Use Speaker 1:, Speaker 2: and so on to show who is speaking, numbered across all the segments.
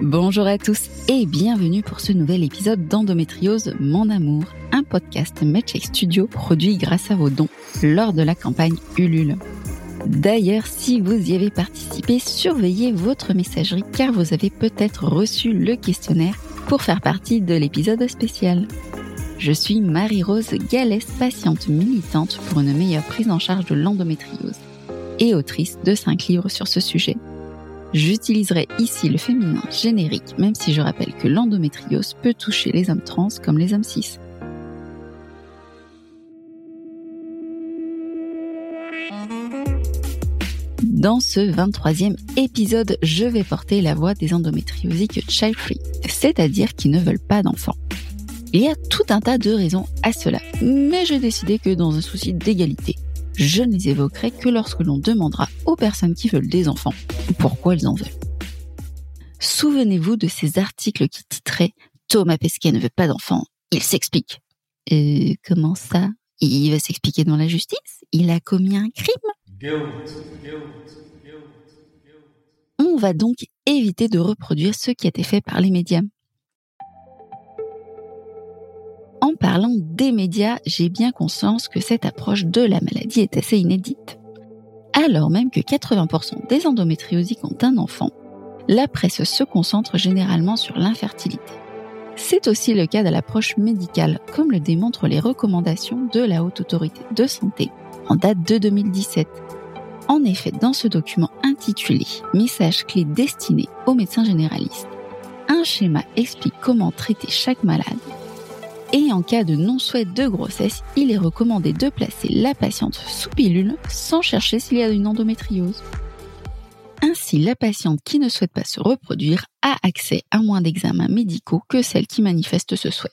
Speaker 1: Bonjour à tous et bienvenue pour ce nouvel épisode d'Endométriose Mon Amour, un podcast Milkshake Studio produit grâce à vos dons lors de la campagne Ulule. D'ailleurs, si vous y avez participé, surveillez votre messagerie car vous avez peut-être reçu le questionnaire pour faire partie de l'épisode spécial. Je suis Marie-Rose Gallès, patiente militante pour une meilleure prise en charge de l'endométriose et autrice de 5 livres sur ce sujet. J'utiliserai ici le féminin générique, même si je rappelle que l'endométriose peut toucher les hommes trans comme les hommes cis. Dans ce 23e épisode, je vais porter la voix des endométriosiques child-free, c'est-à-dire qui ne veulent pas d'enfants. Il y a tout un tas de raisons à cela, mais j'ai décidé que dans un souci d'égalité, je ne les évoquerai que lorsque l'on demandera aux personnes qui veulent des enfants pourquoi elles en veulent. Souvenez-vous de ces articles qui titraient Thomas Pesquet ne veut pas d'enfants, il s'explique. Euh, comment ça? Il va s'expliquer devant la justice? Il a commis un crime? On va donc éviter de reproduire ce qui a été fait par les médias. En parlant des médias, j'ai bien conscience que cette approche de la maladie est assez inédite. Alors même que 80% des endométriosiques ont un enfant, la presse se concentre généralement sur l'infertilité. C'est aussi le cas de l'approche médicale, comme le démontrent les recommandations de la Haute Autorité de Santé en date de 2017. En effet, dans ce document intitulé Message clé destiné aux médecins généralistes, un schéma explique comment traiter chaque malade et en cas de non-souhait de grossesse, il est recommandé de placer la patiente sous pilule sans chercher s'il y a une endométriose. Ainsi, la patiente qui ne souhaite pas se reproduire a accès à moins d'examens médicaux que celle qui manifeste ce souhait.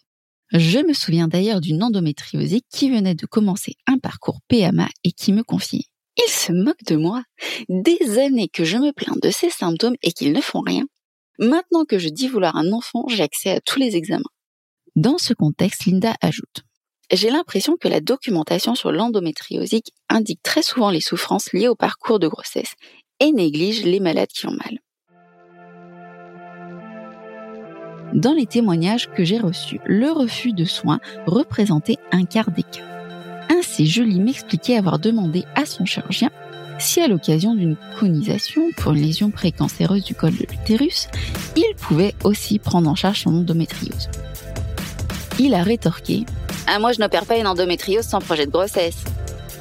Speaker 1: Je me souviens d'ailleurs d'une endométriose qui venait de commencer un parcours PMA et qui me confiait Il se moque de moi. Des années que je me plains de ces symptômes et qu'ils ne font rien. Maintenant que je dis vouloir un enfant, j'ai accès à tous les examens. Dans ce contexte, Linda ajoute J'ai l'impression que la documentation sur l'endométriosique indique très souvent les souffrances liées au parcours de grossesse et néglige les malades qui ont mal. Dans les témoignages que j'ai reçus, le refus de soins représentait un quart des cas. Ainsi, Julie m'expliquait avoir demandé à son chirurgien si à l'occasion d'une conisation pour une lésion précancéreuse du col de l'utérus, il pouvait aussi prendre en charge son endométriose. Il a rétorqué Ah, moi je n'opère pas une endométriose sans projet de grossesse.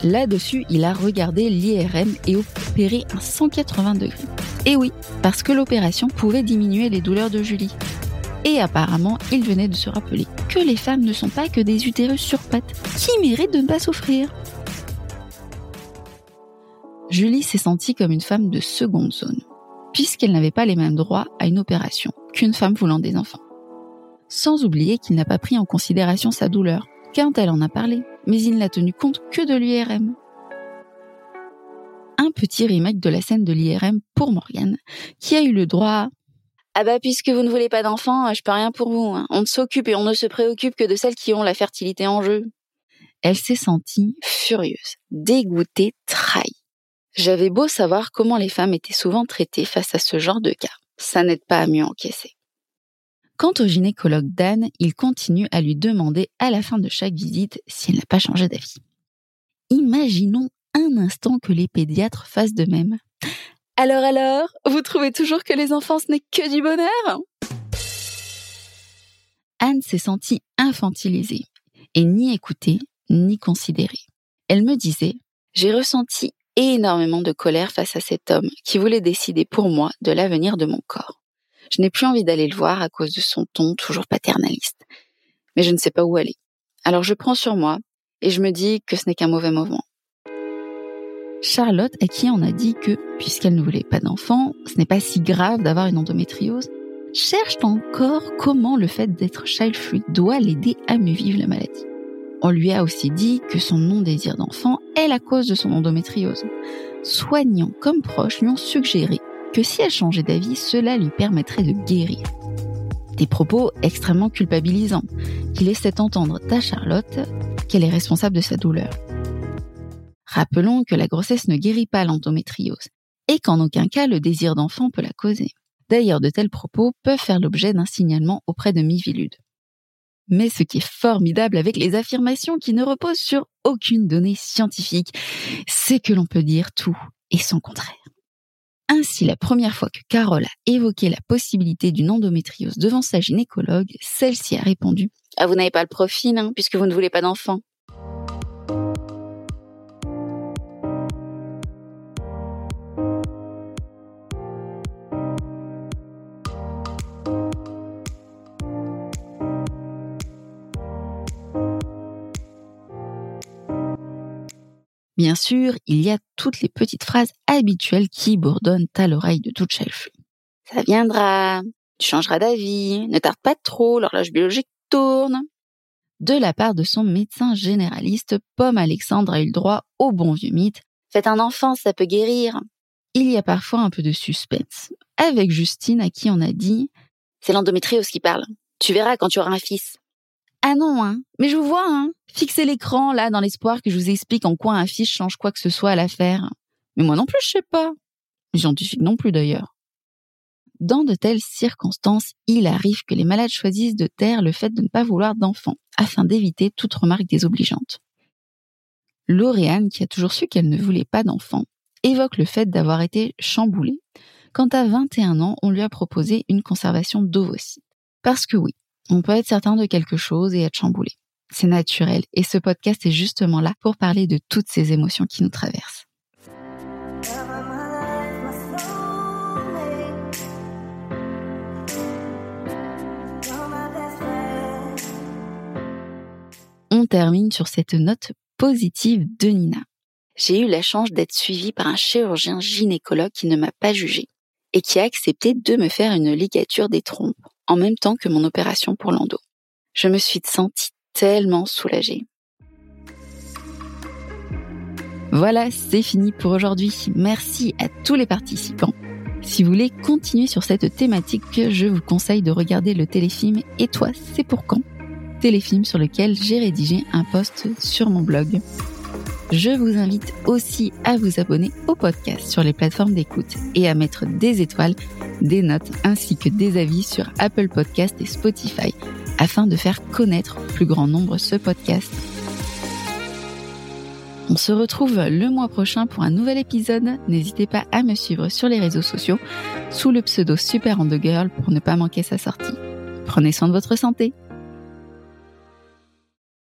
Speaker 1: Là-dessus, il a regardé l'IRM et opéré un 180 degrés. Et oui, parce que l'opération pouvait diminuer les douleurs de Julie. Et apparemment, il venait de se rappeler que les femmes ne sont pas que des utérus sur pattes qui méritent de ne pas souffrir. Julie s'est sentie comme une femme de seconde zone, puisqu'elle n'avait pas les mêmes droits à une opération qu'une femme voulant des enfants sans oublier qu'il n'a pas pris en considération sa douleur, quand elle en a parlé, mais il n'a tenu compte que de l'IRM. Un petit remake de la scène de l'IRM pour Morgane, qui a eu le droit ah bah puisque vous ne voulez pas d'enfants, je peux rien pour vous. Hein. On ne s'occupe et on ne se préoccupe que de celles qui ont la fertilité en jeu. Elle s'est sentie furieuse, dégoûtée, trahie. J'avais beau savoir comment les femmes étaient souvent traitées face à ce genre de cas. Ça n'aide pas à mieux encaisser. Quant au gynécologue Dan, il continue à lui demander à la fin de chaque visite si elle n'a pas changé d'avis. Imaginons un instant que les pédiatres fassent de même. Alors alors, vous trouvez toujours que les enfants ce n'est que du bonheur? Anne s'est sentie infantilisée et ni écoutée ni considérée. Elle me disait J'ai ressenti énormément de colère face à cet homme qui voulait décider pour moi de l'avenir de mon corps. Je n'ai plus envie d'aller le voir à cause de son ton toujours paternaliste. Mais je ne sais pas où aller. Alors je prends sur moi et je me dis que ce n'est qu'un mauvais moment. Charlotte, à qui on a dit que, puisqu'elle ne voulait pas d'enfant, ce n'est pas si grave d'avoir une endométriose, cherche encore comment le fait d'être child-free doit l'aider à mieux vivre la maladie. On lui a aussi dit que son non-désir d'enfant est la cause de son endométriose. Soignants comme proches lui ont suggéré que si elle changeait d'avis, cela lui permettrait de guérir. Des propos extrêmement culpabilisants qui laissaient entendre à Charlotte qu'elle est responsable de sa douleur. Rappelons que la grossesse ne guérit pas l'endométriose et qu'en aucun cas le désir d'enfant peut la causer. D'ailleurs, de tels propos peuvent faire l'objet d'un signalement auprès de Mivilude. Mais ce qui est formidable avec les affirmations qui ne reposent sur aucune donnée scientifique, c'est que l'on peut dire tout et son contraire. Ainsi, la première fois que Carole a évoqué la possibilité d'une endométriose devant sa gynécologue, celle-ci a répondu ⁇ Ah, vous n'avez pas le profil, hein, puisque vous ne voulez pas d'enfant ⁇ Bien sûr, il y a toutes les petites phrases habituelles qui bourdonnent à l'oreille de toute chef. Ça viendra, tu changeras d'avis, ne tarde pas trop, l'horloge biologique tourne. De la part de son médecin généraliste, Pomme Alexandre a eu le droit au bon vieux mythe. Faites un enfant, ça peut guérir. Il y a parfois un peu de suspense. Avec Justine, à qui on a dit, c'est l'endométriose qui parle. Tu verras quand tu auras un fils. Ah non, hein. Mais je vous vois, hein. Fixez l'écran, là, dans l'espoir que je vous explique en quoi un fiche change quoi que ce soit à l'affaire. Mais moi non plus, je sais pas. Scientifique non plus, d'ailleurs. Dans de telles circonstances, il arrive que les malades choisissent de taire le fait de ne pas vouloir d'enfants, afin d'éviter toute remarque désobligeante. Lauriane, qui a toujours su qu'elle ne voulait pas d'enfants, évoque le fait d'avoir été chamboulée quand à 21 ans, on lui a proposé une conservation d'ovocytes. Parce que oui, on peut être certain de quelque chose et être chamboulé. C'est naturel et ce podcast est justement là pour parler de toutes ces émotions qui nous traversent. On termine sur cette note positive de Nina. J'ai eu la chance d'être suivie par un chirurgien gynécologue qui ne m'a pas jugée et qui a accepté de me faire une ligature des trompes en même temps que mon opération pour l'endo. Je me suis sentie tellement soulagée. Voilà, c'est fini pour aujourd'hui. Merci à tous les participants. Si vous voulez continuer sur cette thématique, je vous conseille de regarder le téléfilm Et toi, c'est pour quand? Téléfilm sur lequel j'ai rédigé un post sur mon blog. Je vous invite aussi à vous abonner au podcast sur les plateformes d'écoute et à mettre des étoiles, des notes ainsi que des avis sur Apple Podcast et Spotify afin de faire connaître au plus grand nombre ce podcast. On se retrouve le mois prochain pour un nouvel épisode. N'hésitez pas à me suivre sur les réseaux sociaux sous le pseudo Super Girl pour ne pas manquer sa sortie. Prenez soin de votre santé.